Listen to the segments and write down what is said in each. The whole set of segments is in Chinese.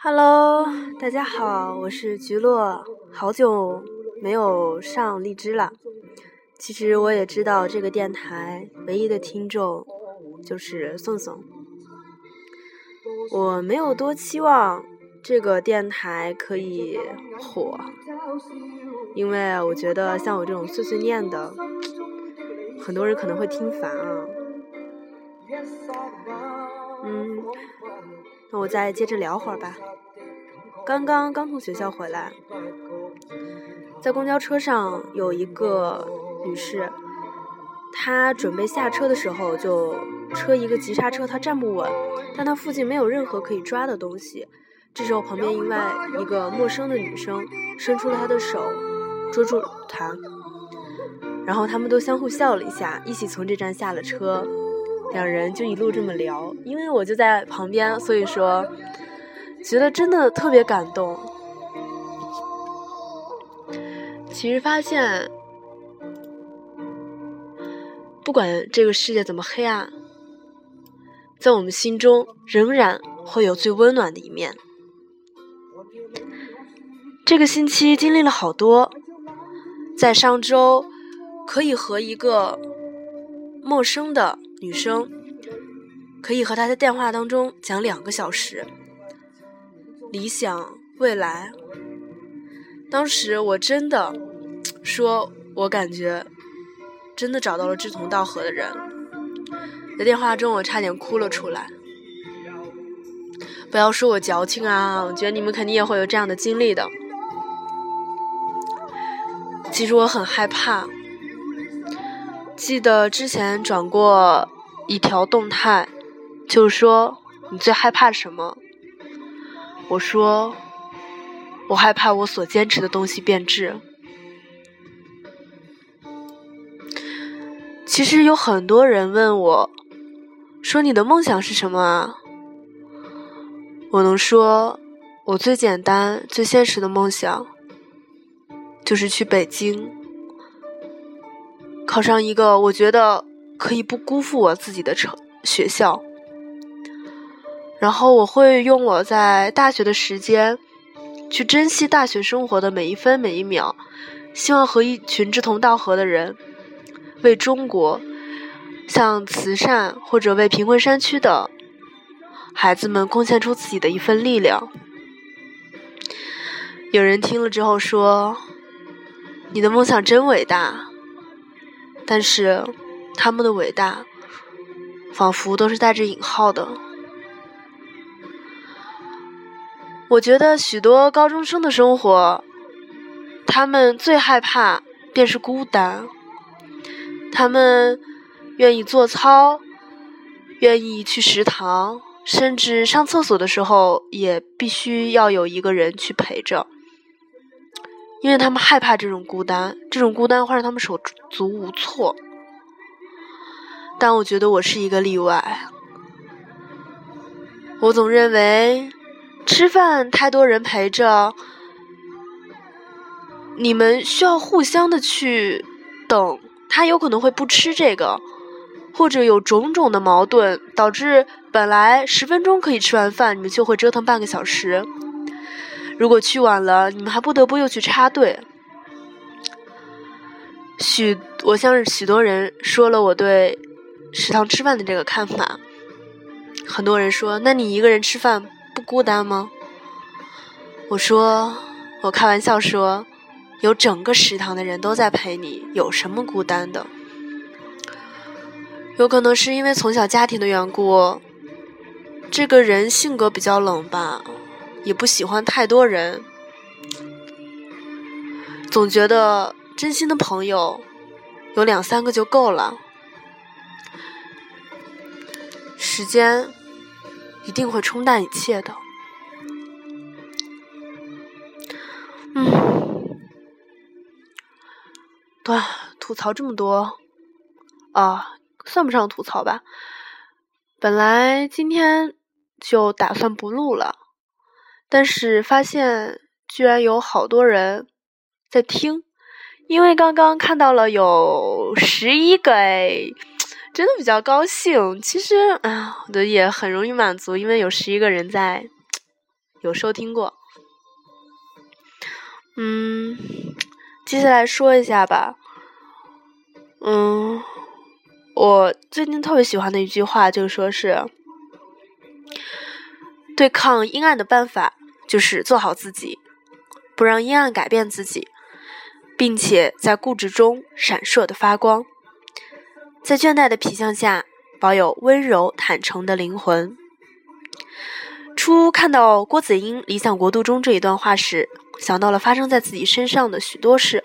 Hello，大家好，我是菊落，好久没有上荔枝了。其实我也知道这个电台唯一的听众就是宋宋，我没有多期望这个电台可以火，因为我觉得像我这种碎碎念的，很多人可能会听烦啊。嗯，那我再接着聊会儿吧。刚刚刚从学校回来，在公交车上有一个女士，她准备下车的时候，就车一个急刹车，她站不稳，但她附近没有任何可以抓的东西。这时候，旁边另外一个陌生的女生伸出了她的手，捉住她，然后他们都相互笑了一下，一起从这站下了车。两人就一路这么聊，因为我就在旁边，所以说觉得真的特别感动。其实发现，不管这个世界怎么黑暗，在我们心中仍然会有最温暖的一面。这个星期经历了好多，在上周可以和一个陌生的。女生可以和他在电话当中讲两个小时，理想未来。当时我真的说，我感觉真的找到了志同道合的人。在电话中，我差点哭了出来。不要说我矫情啊，我觉得你们肯定也会有这样的经历的。其实我很害怕。记得之前转过一条动态，就说你最害怕什么？我说我害怕我所坚持的东西变质。其实有很多人问我，说你的梦想是什么啊？我能说，我最简单、最现实的梦想，就是去北京。考上一个我觉得可以不辜负我自己的成学校，然后我会用我在大学的时间去珍惜大学生活的每一分每一秒，希望和一群志同道合的人为中国，向慈善或者为贫困山区的孩子们贡献出自己的一份力量。有人听了之后说：“你的梦想真伟大。”但是，他们的伟大，仿佛都是带着引号的。我觉得许多高中生的生活，他们最害怕便是孤单。他们愿意做操，愿意去食堂，甚至上厕所的时候也必须要有一个人去陪着。因为他们害怕这种孤单，这种孤单会让他们手足无措。但我觉得我是一个例外。我总认为，吃饭太多人陪着，你们需要互相的去等，他有可能会不吃这个，或者有种种的矛盾，导致本来十分钟可以吃完饭，你们就会折腾半个小时。如果去晚了，你们还不得不又去插队。许我向许多人说了我对食堂吃饭的这个看法，很多人说：“那你一个人吃饭不孤单吗？”我说：“我开玩笑说，有整个食堂的人都在陪你，有什么孤单的？有可能是因为从小家庭的缘故，这个人性格比较冷吧。”也不喜欢太多人，总觉得真心的朋友有两三个就够了。时间一定会冲淡一切的。嗯，对，吐槽这么多啊，算不上吐槽吧。本来今天就打算不录了。但是发现居然有好多人在听，因为刚刚看到了有十一个哎，真的比较高兴。其实啊，我的也很容易满足，因为有十一个人在有收听过。嗯，接下来说一下吧。嗯，我最近特别喜欢的一句话，就说是对抗阴暗的办法，就是做好自己，不让阴暗改变自己，并且在固执中闪烁的发光，在倦怠的皮相下保有温柔坦诚的灵魂。初看到郭子英《理想国度》中这一段话时，想到了发生在自己身上的许多事，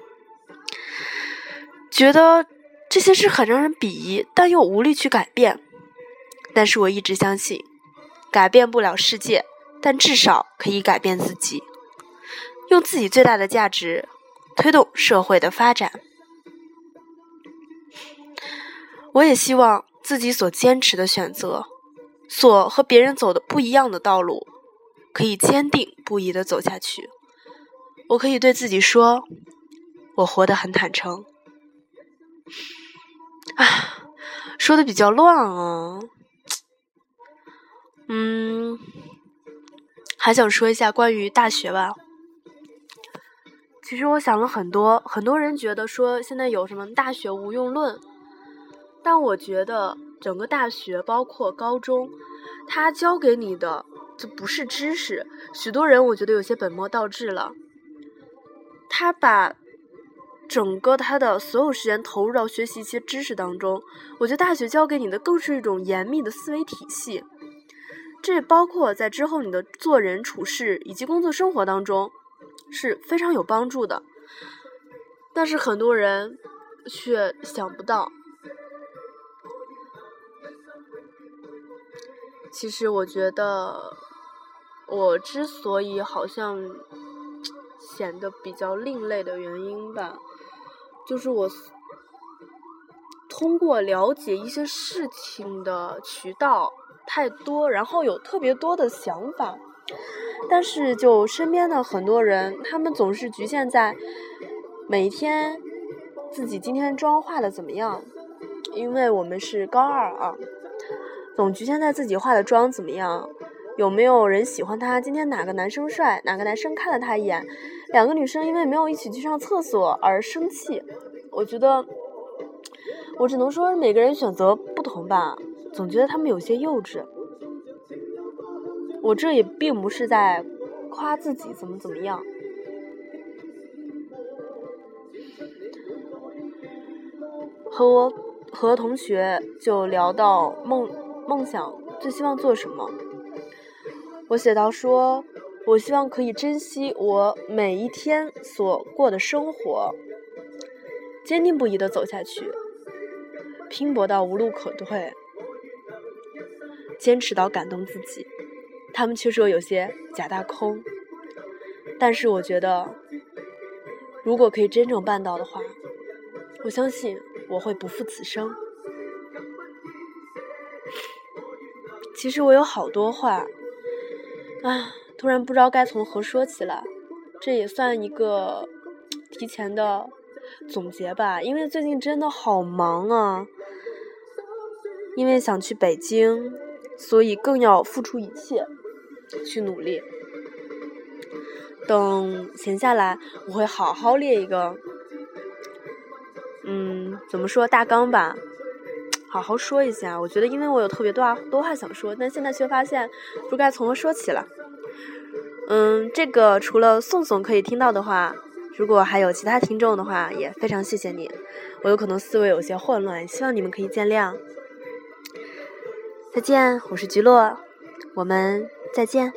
觉得这些事很让人鄙夷，但又无力去改变。但是我一直相信，改变不了世界，但至少可以改变自己，用自己最大的价值推动社会的发展。我也希望自己所坚持的选择。所和别人走的不一样的道路，可以坚定不移的走下去。我可以对自己说，我活得很坦诚。啊，说的比较乱啊。嗯，还想说一下关于大学吧。其实我想了很多，很多人觉得说现在有什么大学无用论，但我觉得。整个大学包括高中，他教给你的就不是知识。许多人我觉得有些本末倒置了。他把整个他的所有时间投入到学习一些知识当中。我觉得大学教给你的更是一种严密的思维体系，这包括在之后你的做人处事以及工作生活当中是非常有帮助的。但是很多人却想不到。其实我觉得，我之所以好像显得比较另类的原因吧，就是我通过了解一些事情的渠道太多，然后有特别多的想法，但是就身边的很多人，他们总是局限在每天自己今天妆化的怎么样，因为我们是高二啊。总局限在自己化的妆怎么样，有没有人喜欢他？今天哪个男生帅？哪个男生看了他一眼？两个女生因为没有一起去上厕所而生气。我觉得，我只能说每个人选择不同吧。总觉得他们有些幼稚。我这也并不是在夸自己怎么怎么样。和我和同学就聊到梦。梦想最希望做什么？我写到说，我希望可以珍惜我每一天所过的生活，坚定不移的走下去，拼搏到无路可退，坚持到感动自己。他们却说有些假大空，但是我觉得，如果可以真正办到的话，我相信我会不负此生。其实我有好多话，啊，突然不知道该从何说起了。这也算一个提前的总结吧，因为最近真的好忙啊。因为想去北京，所以更要付出一切去努力。等闲下来，我会好好列一个，嗯，怎么说大纲吧。好好说一下，我觉得，因为我有特别多多话想说，但现在却发现不该从何说起了。嗯，这个除了宋宋可以听到的话，如果还有其他听众的话，也非常谢谢你。我有可能思维有些混乱，希望你们可以见谅。再见，我是橘落，我们再见。